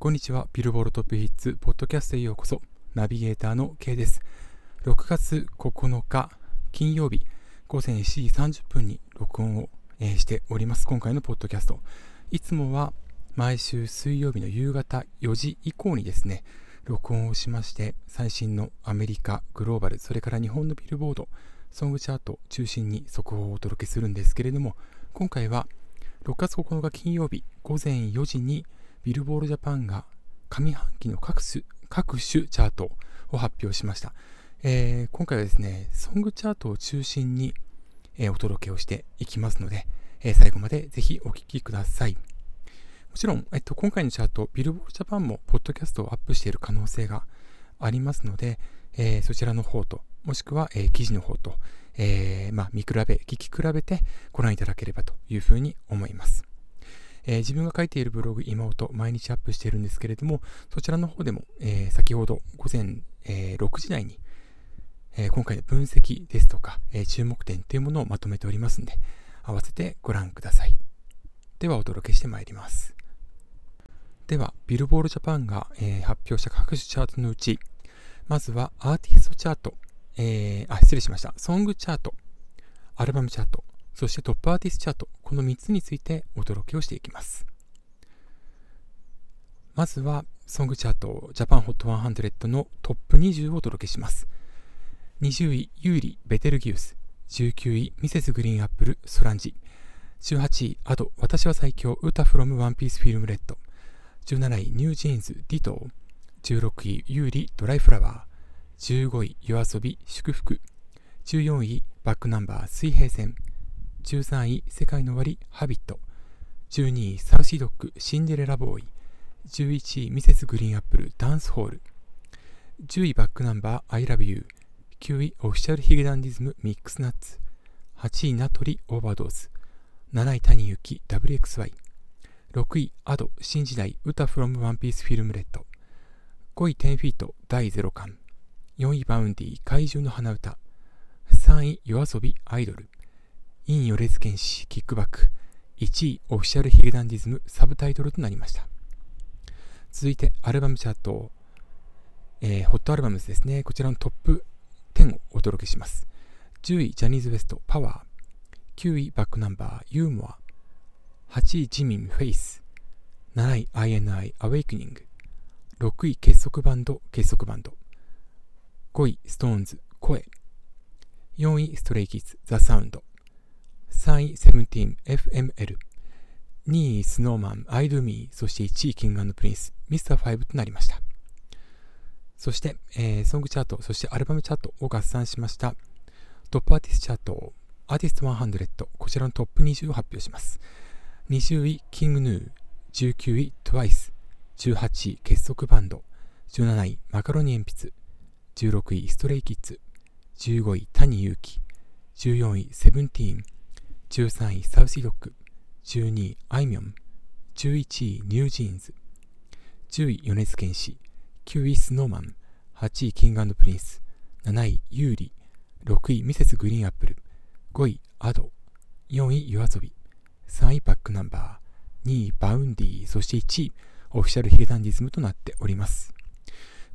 こんにちは。ビルボールトップヒッツ、ポッドキャストへようこそ。ナビゲーターの K です。6月9日、金曜日、午前7時30分に録音を、しております。今回のポッドキャスト。いつもは毎週水曜日の夕方4時以降にですね、録音をしまして、最新のアメリカ、グローバル、それから日本のビルボード、ソングチャート中心に速報をお届けするんですけれども、今回は6月9日金曜日午前4時にビルボールジャパンが上半期の各種各種チャートを発表しました。えー、今回はですね、ソングチャートを中心に、えー、お届けをしていきますので、えー、最後までぜひお聴きください。もちろん、えっと、今回のチャート、ビルボールジャパンもポッドキャストをアップしている可能性がありますので、えそちらの方と、もしくは、え記事の方と、えまあ、見比べ、聞き比べてご覧いただければというふうに思います。えー、自分が書いているブログ、今音、毎日アップしているんですけれども、そちらの方でも、えー、先ほど午前、えー、6時台に、え今回の分析ですとか、え注目点というものをまとめておりますので、合わせてご覧ください。では、お届けしてまいります。では、ビルボールジャパンが、え発表した各種チャートのうち、まずはアーティストチャート、えあ、失礼しました。ソングチャート、アルバムチャート、そしてトップアーティストチャート、この3つについてお届けをしていきます。まずは、ソングチャート、 Japan Hot 100のトップ20をお届けします。20位、優里、ベテルギウス。19位、 Mrs. GREEN APPLE、 Soranji。18位、 Ado、私は最強、ウタ from ONE PIECE FILM RED。17位、 NewJeans、Ditto。16位、優里、ドライフラワー。15位、 YOASOBI、祝福。14位、バックナンバー、水平線。13位、 SEKAI NO OWARI、Habit。12位、 Saucy Dog、シンデレラボーイ。11位、 Mrs. GREEN APPLE、ダンスホール。10位、バックナンバー、I love you。9位、 Official髭男dism、ミックスナッツ。8位、なとり、Overdose。7位、 Tani Yuuki、W/X/Y。6位、 Ado、新時代、歌フロムワンピースフィルムレッド。5位、10-FEET、第ゼロ感。4位、 Vaundy、怪獣の花唄。3位、 YOASOBI、アイドル。陰ヨレズ剣士キックバック。1位 Official髭男dism Subtitle となりました。続いてアルバムチャート、えー、 Hot Albums ですね。こちらのトップ10をお届けします。10位ジャニーズ WEST POWER。9位バックナンバーユーモア。8位 JIMIN FACE。7位 INI AWAKENING。6位結束バンド結束バンド。5位 SixTONES 声。4位 Stray Kids THE SOUND。3位、 SEVENTEEN、FML。2位、 Snow Man、i DO ME、そして1位、 King & Prince、Mr.5となりました。そして、えー、ソングチャート、そしてアルバムチャートを合算しましたトップアーティストチャート、アーティスト100、こちらのトップ20を発表します。20位、キングヌー、19位、トゥワイス、18位、結束バンド、17位、マカロニ鉛筆、16位、ストレイキッズ、15位、谷祐希、14位、セブンティーン、13位サウシードッグ。12位あいみょん。11位 NewJeans。10位米津玄師9位 Snow Man。8位 King & Prince。7位優里。6位 Mrs. GREEN APPLE。5位 Ado。4位 YOASOBI。3位バックナンバー。2位 Vaundy そして1位 Official髭男dism となっております。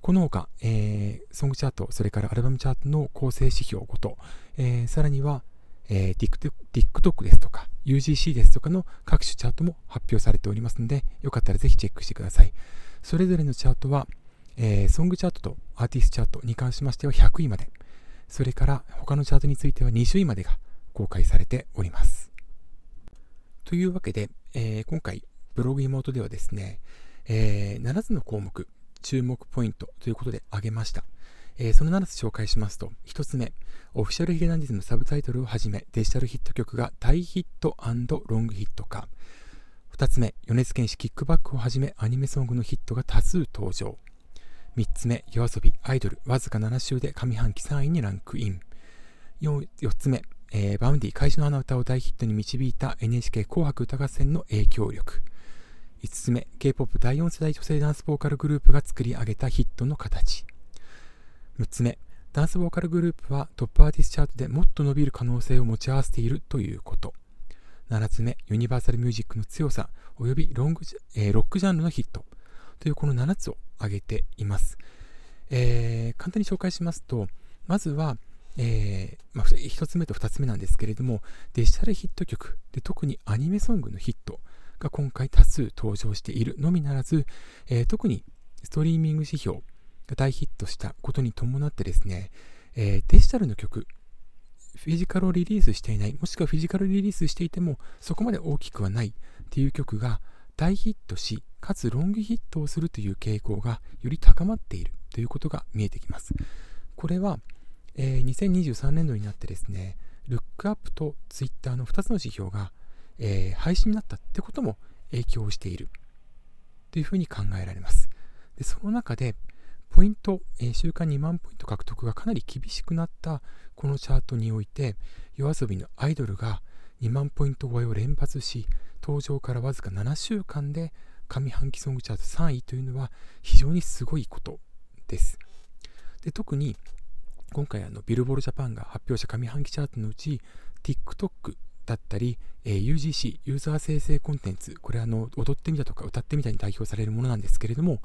この他、えー、ソングチャート、それからアルバムチャートの構成指標ごと、えー、さらには、えー、TikTok ですとか UGC ですとかの各種チャートも発表されておりますので、よかったらぜひチェックしてください。それぞれのチャートは、えー、ソングチャートとアーティストチャートに関しましては100位まで、それから他のチャートについては20位までが公開されております。というわけで、えー、今回ブログ妹ではですね、えー、7つの項目、注目ポイントということで挙げました。えー、その7つ紹介しますと、1つ目、 Official髭男dism Subtitle をはじめ、デジタルヒット曲が大ヒットロングヒット化。2つ目、米津玄師 KICK BACK をはじめ、アニメソングのヒットが多数登場。3つ目、 YOASOBI、アイドル、わずか7週で上半期3位にランクイン。4, 4つ目、えー、 Vaundy、怪獣の花唄を大ヒットに導いた NHK 紅白歌合戦の影響力。5つ目、K-POP 第4世代女性ダンスボーカルグループが作り上げたヒットの形。6つ目、ダンスボーカルグループはトップアーティストチャートでもっと伸びる可能性を持ち合わせているということ。7つ目、ユニバーサルミュージックの強さ及びロング、えー、ロックジャンルのヒット。というこの7つを挙げています。えー、簡単に紹介しますと、まずは、えーまあ、1つ目と2つ目なんですけれども、デジタルヒット曲で特にアニメソングのヒットが今回多数登場しているのみならず、えー、特にストリーミング指標が大ヒットしたことに伴ってですね、えー、デジタルの曲、フィジカルをリリースしていない、もしくはフィジカルリリースしていてもそこまで大きくはないっていう曲が大ヒットし、かつロングヒットをするという傾向がより高まっているということが見えてきます。これは、えー、2023年度になってですね、ルックアップとツイッターの2つの指標が、えー、廃止になったってことも影響しているというふうに考えられます。でその中で、ポイント、えー、週間2万ポイント獲得がかなり厳しくなったこのチャートにおいて、夜遊びのアイドルが2万ポイント超えを連発し、登場からわずか7週間で上半期ソングチャート3位というのは非常にすごいことです。で特に今回あのビルボールジャパンが発表した上半期チャートのうち TikTok だったり、えー、UGC ユーザー生成コンテンツこれあの踊ってみたとか歌ってみたに代表されるものなんですけれども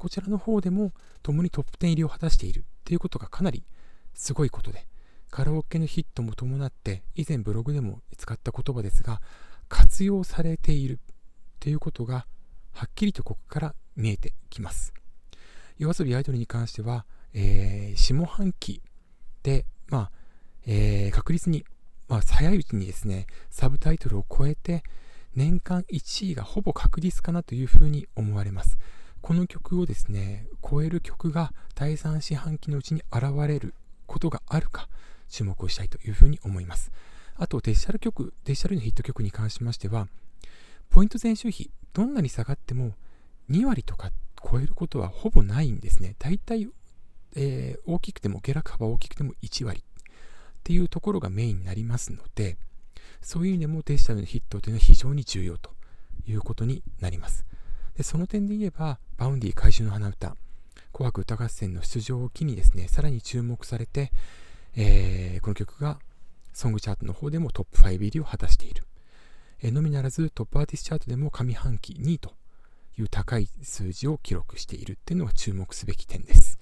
こちらの方でも共にトップ10入りを果たしている。ということがかなりすごいことでカラオケのヒットも伴って以前ブログでも使った言葉ですが活用されている。ということがはっきりとここから見えてきます。夜遊びアイドルに関しては、えー、下半期で、まあえー、確実に、まあ、早いうちにですねサブタイトルを超えて年間1位がほぼ確実かなというふうに思われます。この曲をですね、超える曲が第3四半期のうちに現れることがあるか注目をしたいというふうに思います。あとデジタル曲、デジタルのヒット曲に関しましては、ポイント前週比、どんなに下がっても2割とか超えることはほぼないんですね。大体、えー、大きくても、下落幅大きくても1割っていうところがメインになりますので、そういう意味でもデジタルのヒットというのは非常に重要ということになります。でその点で言えば、 Vaundy 怪獣の花唄、紅白歌合戦の出場を機にですね、さらに注目されて、えー、この曲がソングチャートの方でもトップ5入りを果たしている。えー、のみならずトップアーティストチャートでも上半期2位という高い数字を記録しているっていうのが注目すべき点です。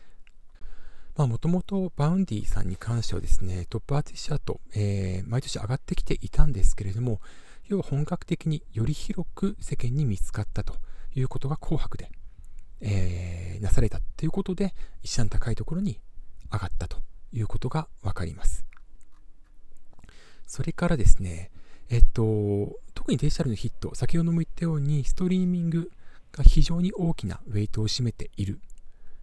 もともと Vaundy さんに関してはですね、トップアーティストチャート、えー、毎年上がってきていたんですけれども、要は本格的により広く世間に見つかったということが紅白で、えー、なされたということで、一段高いところに上がったということがわかります。それからですね、えっと、特にデジタルのヒット、先ほども言ったように、ストリーミングが非常に大きなウェイトを占めている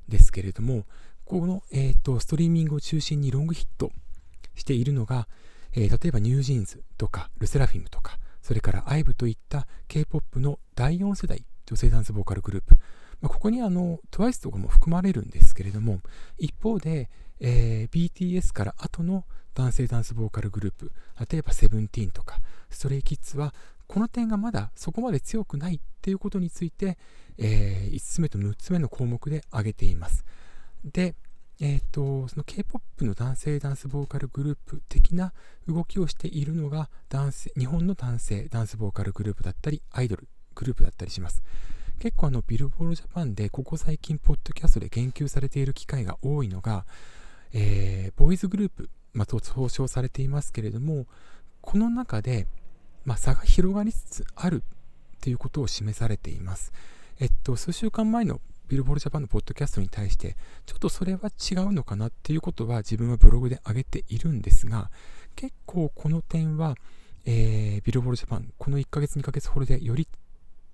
ですけれども、この、えっと、ストリーミングを中心にロングヒットしているのが、えー、例えば NewJeans とか LE SSERAFIM とか、それから IVE といった K-POP の第4世代女性ダンスボーカルグループ、まあ、ここにあの TWICE とかも含まれるんですけれども一方で、えー、BTS から後の男性ダンスボーカルグループ例えばセブンティーンとかストレイキッズはこの点がまだそこまで強くないっていうことについて、えー、5つ目と6つ目の項目で挙げています。でえーと、その K-POP の男性ダンスボーカルグループ的な動きをしているのが男性日本の男性ダンスボーカルグループだったりアイドル。グループだったりします。結構あのビルボールジャパンでここ最近ポッドキャストで言及されている機会が多いのが、えー、ボーイズグループ、まあ、と総称されていますけれどもこの中で、まあ、差が広がりつつあるということを示されています。えっと、数週間前のビルボールジャパンのポッドキャストに対してちょっとそれは違うのかなっていうことは自分はブログで上げているんですが結構この点は、えー、ビルボールジャパンこの1ヶ月2ヶ月ほどでより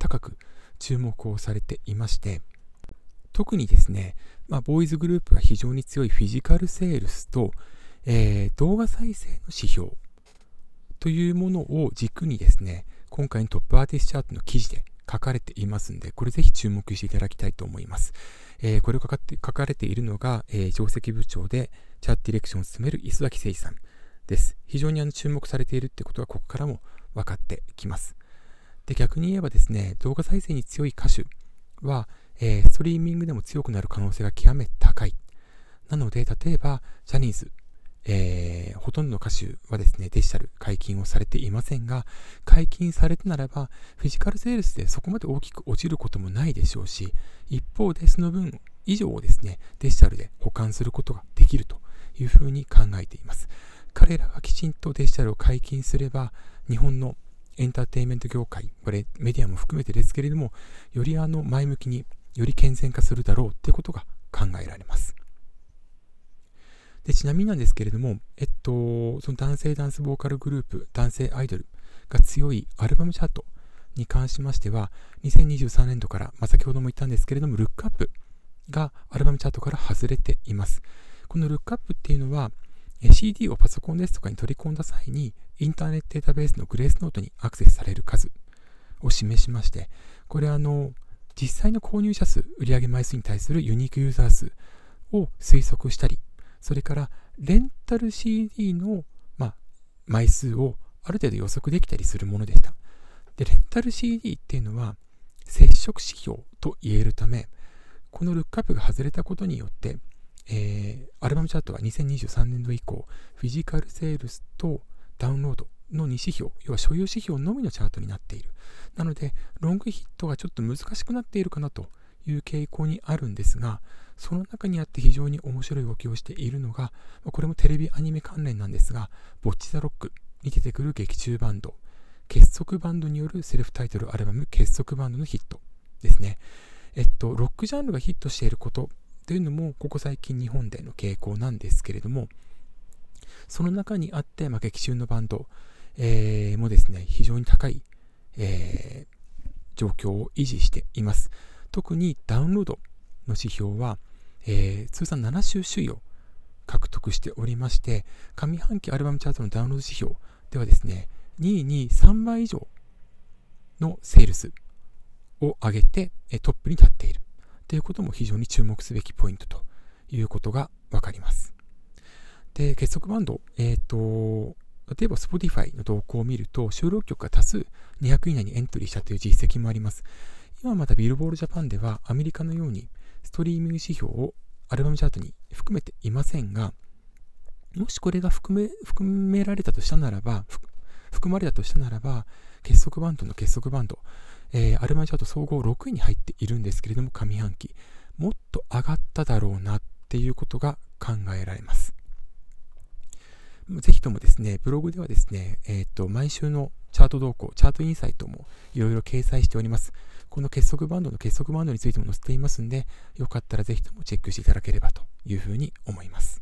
高く注目をされていまして特にですね、まあ、ボーイズグループが非常に強いフィジカルセールスと、えー、動画再生の指標というものを軸にですね今回のトップアーティストチャートの記事で書かれていますんで、これぜひ注目していただきたいと思います。えー、これを書かって書かれているのが、えー、上席部長でチャットディレクションを務める磯崎誠二さんです。非常にあの注目されているってことはここからも分かってきます。で、逆に言えばですね、動画再生に強い歌手は、えー、ストリーミングでも強くなる可能性が極めて高い。なので、例えば、ジャニーズ、えー、ほとんどの歌手はですね、デジタル解禁をされていませんが、解禁されてならば、フィジカルセールスでそこまで大きく落ちることもないでしょうし、一方でその分以上をですね、デジタルで保管することができるというふうに考えています。彼らがきちんとデジタルを解禁すれば、日本のエンターテインメント業界、これメディアも含めてですけれども、よりあの前向きに、より健全化するだろうということが考えられます。でちなみになんですけれども、えっと、その男性ダンスボーカルグループ、男性アイドルが強いアルバムチャートに関しましては、2023年度から、まあ、先ほども言ったんですけれども、ルックアップがアルバムチャートから外れています。このルックアップっていうのは、CD をパソコンですとかに取り込んだ際に、インターネットデータベースのグレースノートにアクセスされる数を示しまして、これあの、実際の購入者数、売上枚数に対するユニークユーザー数を推測したり、それからレンタル CD の、まあ、枚数をある程度予測できたりするものでした。で、レンタル CD っていうのは接触指標と言えるため、このルックアップが外れたことによって、えー、アルバムチャートは2023年度以降、フィジカルセールスとダウンロードの2指標、要は所有指標のみのチャートになっている。なので、ロングヒットがちょっと難しくなっているかなという傾向にあるんですが、その中にあって非常に面白い動きをしているのが、これもテレビアニメ関連なんですが、ボッチザロックに出てくる劇中バンド、結束バンドによるセルフタイトルアルバム結束バンドのヒットですね。えっと、ロックジャンルがヒットしていることというのも、ここ最近日本での傾向なんですけれども、その中にあって、まあ、劇中のバンド、えー、もですね、非常に高い、えー、状況を維持しています。特にダウンロードの指標は、えー、通算7週首位を獲得しておりまして、上半期アルバムチャートのダウンロード指標ではですね、2位に3倍以上のセールスを上げてトップに立っているということも非常に注目すべきポイントということがわかります。で、結束バンド、えっ、ー、と、例えば Spotify の動向を見ると、収録曲が多数200以内にエントリーしたという実績もあります。今またビルボールジャパンではアメリカのようにストリーミング指標をアルバムチャートに含めていませんが、もしこれが含め含められたとしたならば、含まれたとしたならば、結束バンドの結束バンド、えー、アルバムチャート総合6位に入っているんですけれども、上半期、もっと上がっただろうなっていうことが考えられます。ぜひともですね、ブログではですね、えっ、ー、と、毎週のチャート動向、チャートインサイトもいろいろ掲載しております。この結束バンドの結束バンドについても載せていますんで、よかったらぜひともチェックしていただければというふうに思います。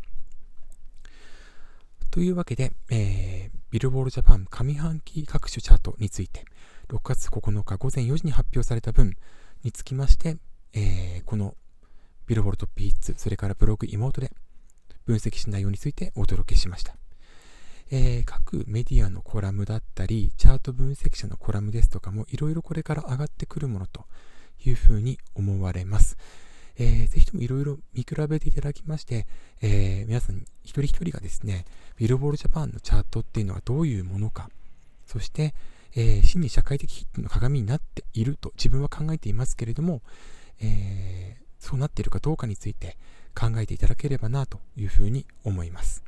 というわけで、えー、ビルボールジャパン上半期各種チャートについて、6月9日午前4時に発表された分につきまして、えー、このビルボルトップヒッツ、それからブログ妹で分析した内容についてお届けしました。えー、各メディアのコラムだったり、チャート分析者のコラムですとかもいろいろこれから上がってくるものというふうに思われます。えー、ぜひともいろいろ見比べていただきまして、えー、皆さん一人一人がですね、ビルボールジャパンのチャートっていうのはどういうものか、そして、えー、真に社会的ヒットの鏡になっていると自分は考えていますけれども、えー、そうなっているかどうかについて考えていただければなというふうに思います。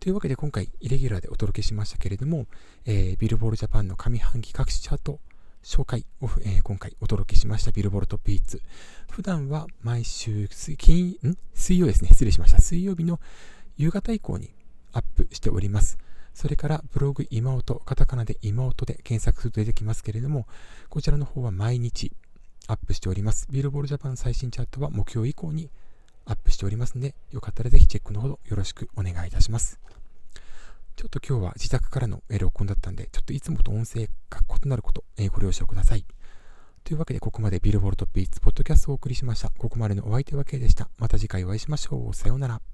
というわけで今回イレギュラーでお届けしましたけれども、えー、ビルボールジャパンの上半期各種チャート紹介を、えー、今回お届けしましたビルボールトップヒッツ。普段は毎週金ん？水曜ですね。失礼しました。水曜日の夕方以降にアップしております。それからブログ今音、カタカナで今音で検索すると出てきますけれども、こちらの方は毎日アップしております。ビルボールジャパン最新チャートは目標以降にアップしておりますので、よかったらぜひチェックのほどよろしくお願いいたします。ちょっと今日は自宅からの録音だったんで、ちょっといつもと音声が異なること、えご了承ください。というわけで、ここまでビルボールトピーツポッドキャストをお送りしました。ここまでのお相手は K でした。また次回お会いしましょう。さようなら。